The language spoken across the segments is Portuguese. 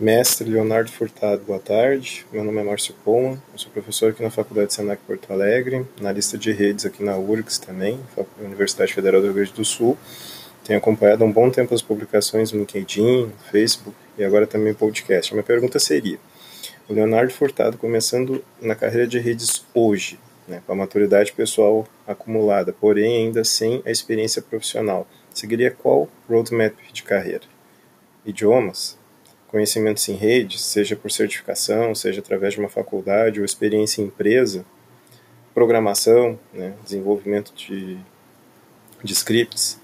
Mestre Leonardo Furtado, boa tarde. Meu nome é Márcio Poma, eu sou professor aqui na Faculdade Senac Porto Alegre, na lista de redes aqui na URGS também, Universidade Federal do Rio Grande do Sul. Tenho acompanhado há um bom tempo as publicações no LinkedIn, Facebook e agora também podcast. A minha pergunta seria: o Leonardo Furtado começando na carreira de redes hoje, né, com a maturidade pessoal acumulada, porém ainda sem a experiência profissional, seguiria qual roadmap de carreira? Idiomas? Conhecimentos em rede, seja por certificação, seja através de uma faculdade ou experiência em empresa, programação, né, desenvolvimento de, de scripts,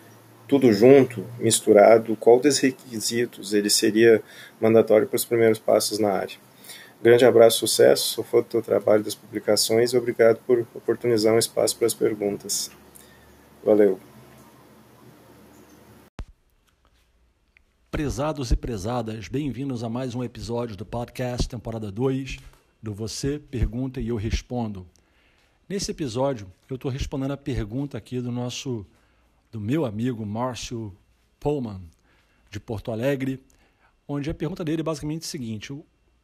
tudo junto, misturado, qual dos requisitos ele seria mandatório para os primeiros passos na área. Grande abraço, sucesso, sou fã do teu trabalho das publicações e obrigado por oportunizar um espaço para as perguntas. Valeu. Prezados e prezadas, bem-vindos a mais um episódio do podcast, temporada 2, do Você Pergunta e Eu Respondo. Nesse episódio, eu estou respondendo a pergunta aqui do nosso, do meu amigo Márcio Pullman, de Porto Alegre, onde a pergunta dele é basicamente a seguinte: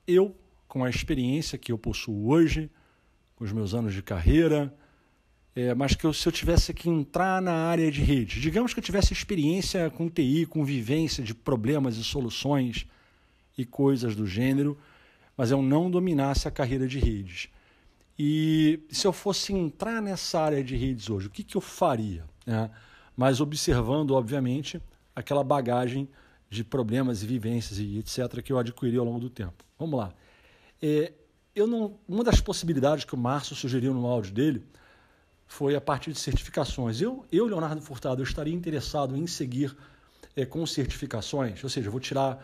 eu, com a experiência que eu possuo hoje, com os meus anos de carreira, é, mas que eu, se eu tivesse que entrar na área de rede, digamos que eu tivesse experiência com TI, com vivência de problemas e soluções e coisas do gênero, mas eu não dominasse a carreira de redes. E se eu fosse entrar nessa área de redes hoje, o que, que eu faria? Né? Mas observando, obviamente, aquela bagagem de problemas e vivências e etc. que eu adquiri ao longo do tempo. Vamos lá. É, eu não, uma das possibilidades que o Márcio sugeriu no áudio dele foi a partir de certificações. Eu, eu Leonardo Furtado, eu estaria interessado em seguir é, com certificações, ou seja, vou tirar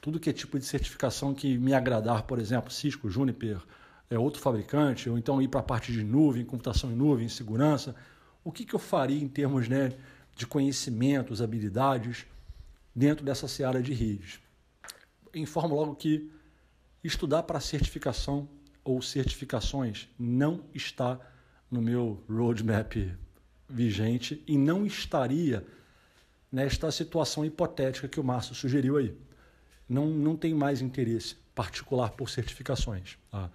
tudo que é tipo de certificação que me agradar, por exemplo, Cisco, Juniper, é outro fabricante, ou então ir para a parte de nuvem, computação em nuvem, segurança. O que, que eu faria em termos né, de conhecimentos, habilidades dentro dessa seara de redes? Informo logo que estudar para certificação ou certificações não está no meu roadmap vigente e não estaria nesta situação hipotética que o Márcio sugeriu aí. Não, não tem mais interesse particular por certificações. Tá?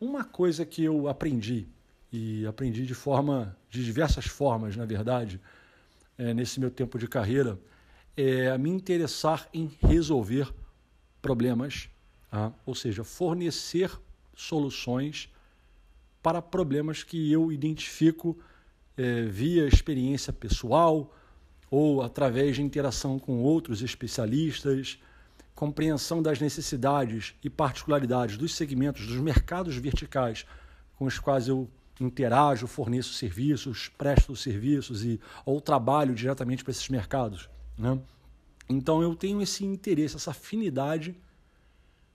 Uma coisa que eu aprendi, e aprendi de forma, de diversas formas, na verdade, é, nesse meu tempo de carreira, é me interessar em resolver problemas, tá? ou seja, fornecer soluções para problemas que eu identifico é, via experiência pessoal ou através de interação com outros especialistas, compreensão das necessidades e particularidades dos segmentos, dos mercados verticais com os quais eu interajo, forneço serviços, presto serviços e ou trabalho diretamente para esses mercados. Né? Então eu tenho esse interesse, essa afinidade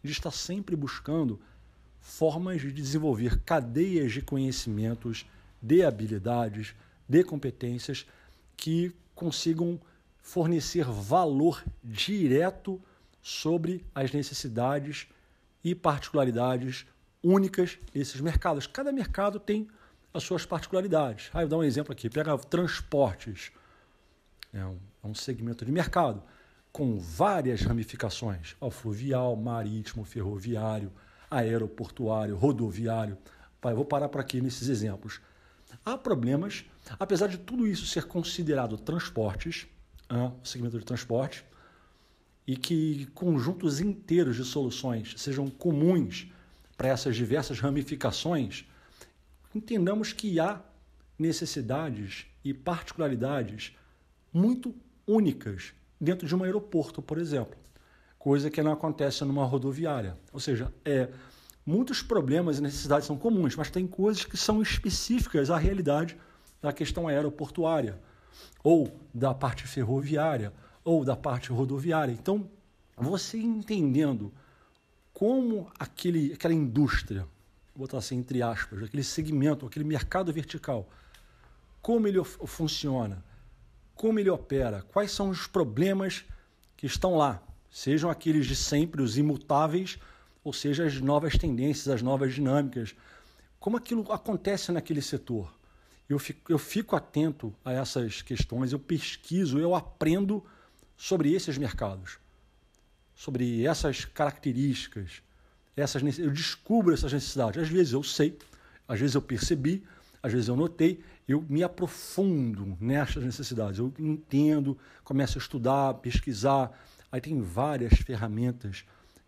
de estar sempre buscando formas de desenvolver cadeias de conhecimentos, de habilidades, de competências que consigam fornecer valor direto sobre as necessidades e particularidades únicas desses mercados. Cada mercado tem as suas particularidades. Ah, eu vou dar um exemplo aqui. Pega transportes. É um, é um segmento de mercado com várias ramificações. Ó, fluvial, marítimo, ferroviário, aeroportuário, rodoviário. Vou parar por aqui nesses exemplos. Há problemas, apesar de tudo isso ser considerado transportes, o segmento de transporte, e que conjuntos inteiros de soluções sejam comuns para essas diversas ramificações, entendamos que há necessidades e particularidades muito únicas dentro de um aeroporto, por exemplo coisa que não acontece numa rodoviária. Ou seja, é, muitos problemas e necessidades são comuns, mas tem coisas que são específicas à realidade da questão aeroportuária, ou da parte ferroviária, ou da parte rodoviária. Então, você entendendo como aquele, aquela indústria, vou botar assim entre aspas, aquele segmento, aquele mercado vertical, como ele funciona, como ele opera, quais são os problemas que estão lá, sejam aqueles de sempre, os imutáveis, ou seja, as novas tendências, as novas dinâmicas. Como aquilo acontece naquele setor? Eu fico, eu fico atento a essas questões, eu pesquiso, eu aprendo sobre esses mercados, sobre essas características, essas eu descubro essas necessidades. Às vezes eu sei, às vezes eu percebi, às vezes eu notei, eu me aprofundo nessas necessidades. Eu entendo, começo a estudar, pesquisar. Aí tem várias ferramentas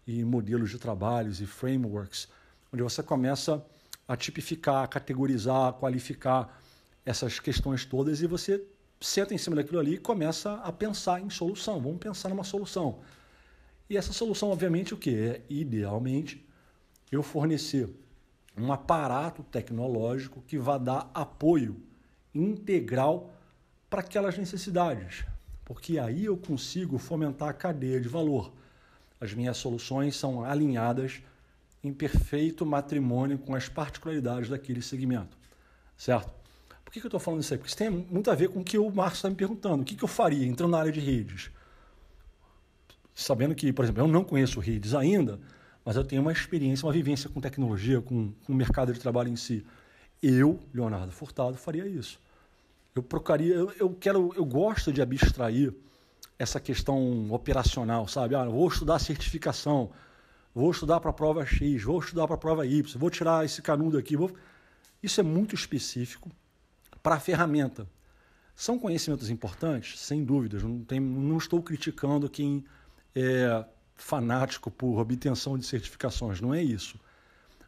e modelos de trabalhos e frameworks onde você começa a tipificar, categorizar, qualificar essas questões todas e você senta em cima daquilo ali e começa a pensar em solução. Vamos pensar numa solução. E essa solução, obviamente, o que é idealmente eu fornecer um aparato tecnológico que vá dar apoio integral para aquelas necessidades, porque aí eu consigo fomentar a cadeia de valor. As minhas soluções são alinhadas em perfeito matrimônio com as particularidades daquele segmento, certo? Por que, que eu estou falando isso aí? Porque isso tem muito a ver com o que o Marcos está me perguntando. O que, que eu faria entrando na área de redes? Sabendo que, por exemplo, eu não conheço redes ainda, mas eu tenho uma experiência, uma vivência com tecnologia, com, com o mercado de trabalho em si. Eu, Leonardo Furtado, faria isso. Eu procuraria, eu, eu quero, eu gosto de abstrair essa questão operacional, sabe? Ah, vou estudar certificação, vou estudar para a prova X, vou estudar para a prova Y, vou tirar esse canudo aqui. Vou... Isso é muito específico para a ferramenta. São conhecimentos importantes, sem dúvidas. Não, tem, não estou criticando quem é fanático por obtenção de certificações, não é isso.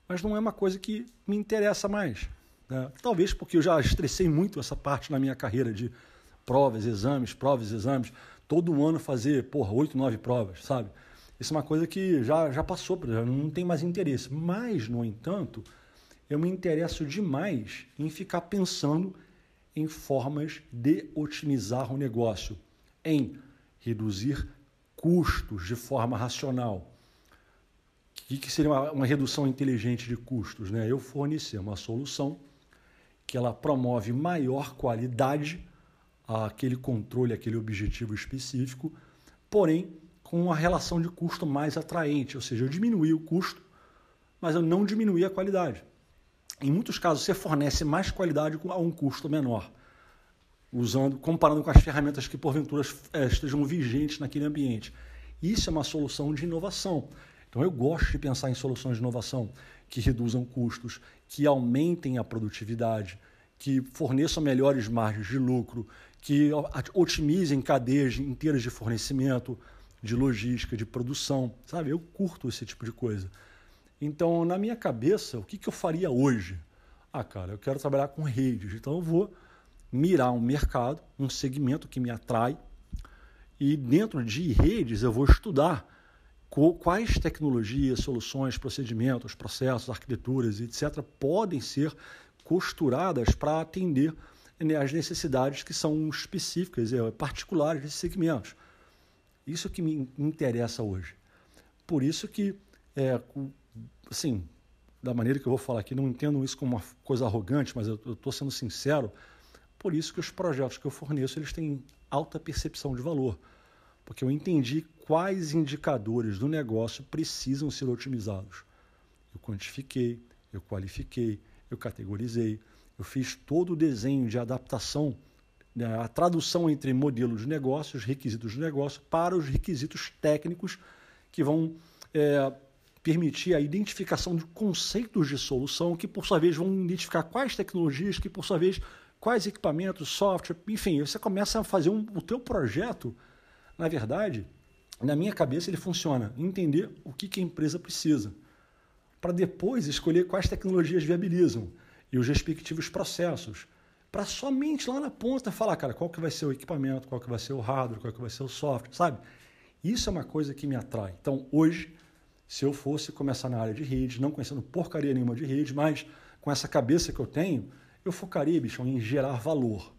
Mas não é uma coisa que me interessa mais. Né? Talvez porque eu já estressei muito essa parte na minha carreira de provas, exames, provas, exames. Todo ano fazer, porra, oito, nove provas, sabe? Isso é uma coisa que já, já passou, não tem mais interesse. Mas, no entanto, eu me interesso demais em ficar pensando em formas de otimizar o negócio, em reduzir custos de forma racional. O que, que seria uma, uma, redução inteligente de custos? Né? Eu fornecer uma solução que ela promove maior qualidade àquele controle, aquele objetivo específico, porém com uma relação de custo mais atraente, ou seja, eu diminuí o custo, mas eu não diminuí a qualidade. Em muitos casos, você fornece mais qualidade a um custo menor usando, comparando com as ferramentas que porventura é, estejam vigentes naquele ambiente. Isso é uma solução de inovação. Então eu gosto de pensar em soluções de inovação que reduzam custos, que aumentem a produtividade, que forneçam melhores margens de lucro, que otimizem cadeias inteiras de fornecimento, de logística, de produção, sabe? Eu curto esse tipo de coisa. Então, na minha cabeça, o que, que eu faria hoje? Ah, cara, eu quero trabalhar com redes, então eu vou mirar um mercado, um segmento que me atrai, e dentro de redes eu vou estudar quais tecnologias, soluções, procedimentos, processos, arquiteturas, etc., podem ser costuradas para atender né, as necessidades que são específicas, é, particulares desses segmentos. Isso que me interessa hoje. Por isso que, é, assim, da maneira que eu vou falar aqui, não entendo isso como uma coisa arrogante, mas eu estou sendo sincero, por isso que os projetos que eu forneço eles têm alta percepção de valor, porque eu entendi quais indicadores do negócio precisam ser otimizados. Eu quantifiquei, eu qualifiquei, eu categorizei, eu fiz todo o desenho de adaptação, né, a tradução entre modelos de negócios, requisitos de negócio, para os requisitos técnicos que vão é, permitir a identificação de conceitos de solução que, por sua vez, vão identificar quais tecnologias que, por sua vez, quais equipamentos, software, enfim, você começa a fazer um, o teu projeto, na verdade, na minha cabeça ele funciona, entender o que, que a empresa precisa, para depois escolher quais tecnologias viabilizam e os respectivos processos, para somente lá na ponta falar, cara, qual que vai ser o equipamento, qual que vai ser o hardware, qual que vai ser o software, sabe? Isso é uma coisa que me atrai. Então, hoje, se eu fosse começar na área de rede, não conhecendo porcaria nenhuma de rede, mas com essa cabeça que eu tenho, eu focaria, bicho, em gerar valor.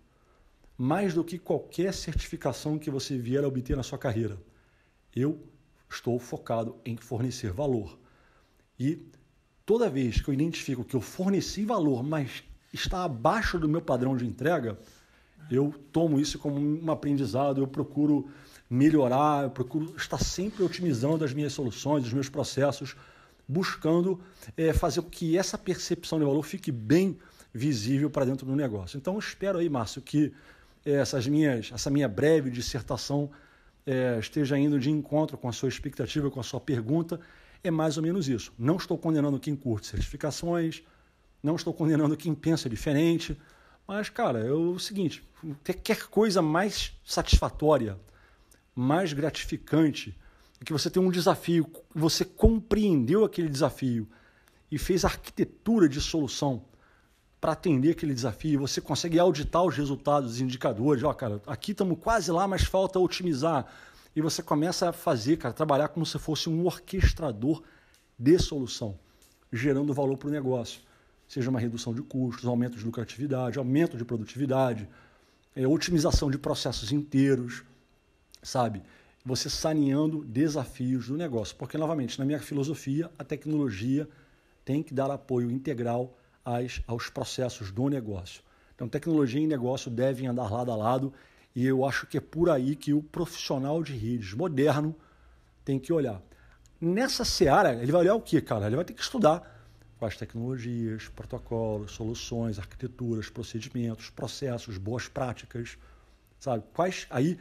Mais do que qualquer certificação que você vier a obter na sua carreira. Eu estou focado em fornecer valor. E toda vez que eu identifico que eu forneci valor, mas está abaixo do meu padrão de entrega, eu tomo isso como um aprendizado, eu procuro melhorar, eu procuro estar sempre otimizando as minhas soluções, os meus processos, buscando é, fazer com que essa percepção de valor fique bem visível para dentro do negócio. Então, espero aí, Márcio, que essas minhas, essa minha breve dissertação é, esteja indo de encontro com a sua expectativa, com a sua pergunta, é mais ou menos isso. Não estou condenando quem curte certificações, não estou condenando quem pensa diferente, mas, cara, é o seguinte: qualquer coisa mais satisfatória, mais gratificante, é que você tem um desafio, você compreendeu aquele desafio e fez arquitetura de solução para atender aquele desafio, você consegue auditar os resultados, os indicadores, ó, cara, aqui estamos quase lá, mas falta otimizar. E você começa a fazer, cara, trabalhar como se fosse um orquestrador de solução, gerando valor para o negócio. Seja uma redução de custos, aumento de lucratividade, aumento de produtividade, é, otimização de processos inteiros, sabe? Você saneando desafios do negócio. Porque, novamente, na minha filosofia, a tecnologia tem que dar apoio integral aos processos do negócio. Então, tecnologia e negócio devem andar lado a lado e eu acho que é por aí que o profissional de redes moderno tem que olhar. Nessa seara, ele vai olhar o que, cara? Ele vai ter que estudar quais tecnologias, protocolos, soluções, arquiteturas, procedimentos, processos, boas práticas, sabe? Quais aí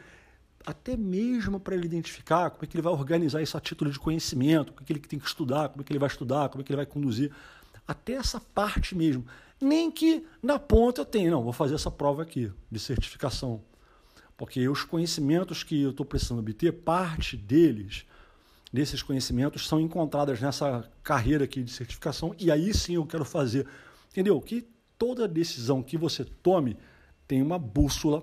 até mesmo para ele identificar como é que ele vai organizar isso a título de conhecimento, o que ele tem que estudar, como é que ele vai estudar, como é que ele vai conduzir até essa parte mesmo. Nem que na ponta eu tenha, não, vou fazer essa prova aqui de certificação. Porque os conhecimentos que eu estou precisando obter, parte deles, desses conhecimentos, são encontradas nessa carreira aqui de certificação. E aí sim eu quero fazer. Entendeu? Que toda decisão que você tome tem uma bússola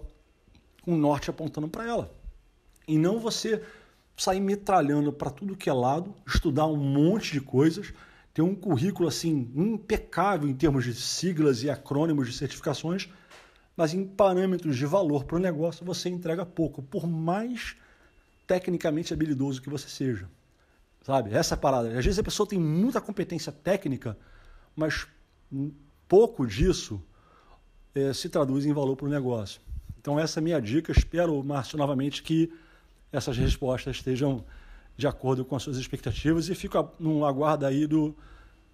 um norte apontando para ela. E não você sair metralhando para tudo que é lado, estudar um monte de coisas ter um currículo assim impecável em termos de siglas e acrônimos de certificações, mas em parâmetros de valor para o negócio você entrega pouco, por mais tecnicamente habilidoso que você seja. Sabe? Essa é parada. Às vezes a pessoa tem muita competência técnica, mas pouco disso é, se traduz em valor para o negócio. Então essa é a minha dica. Espero, Márcio, novamente que essas respostas estejam de acordo com as suas expectativas e fico no aguardo aí do,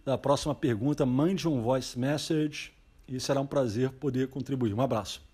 da próxima pergunta. Mande um voice message e será um prazer poder contribuir. Um abraço.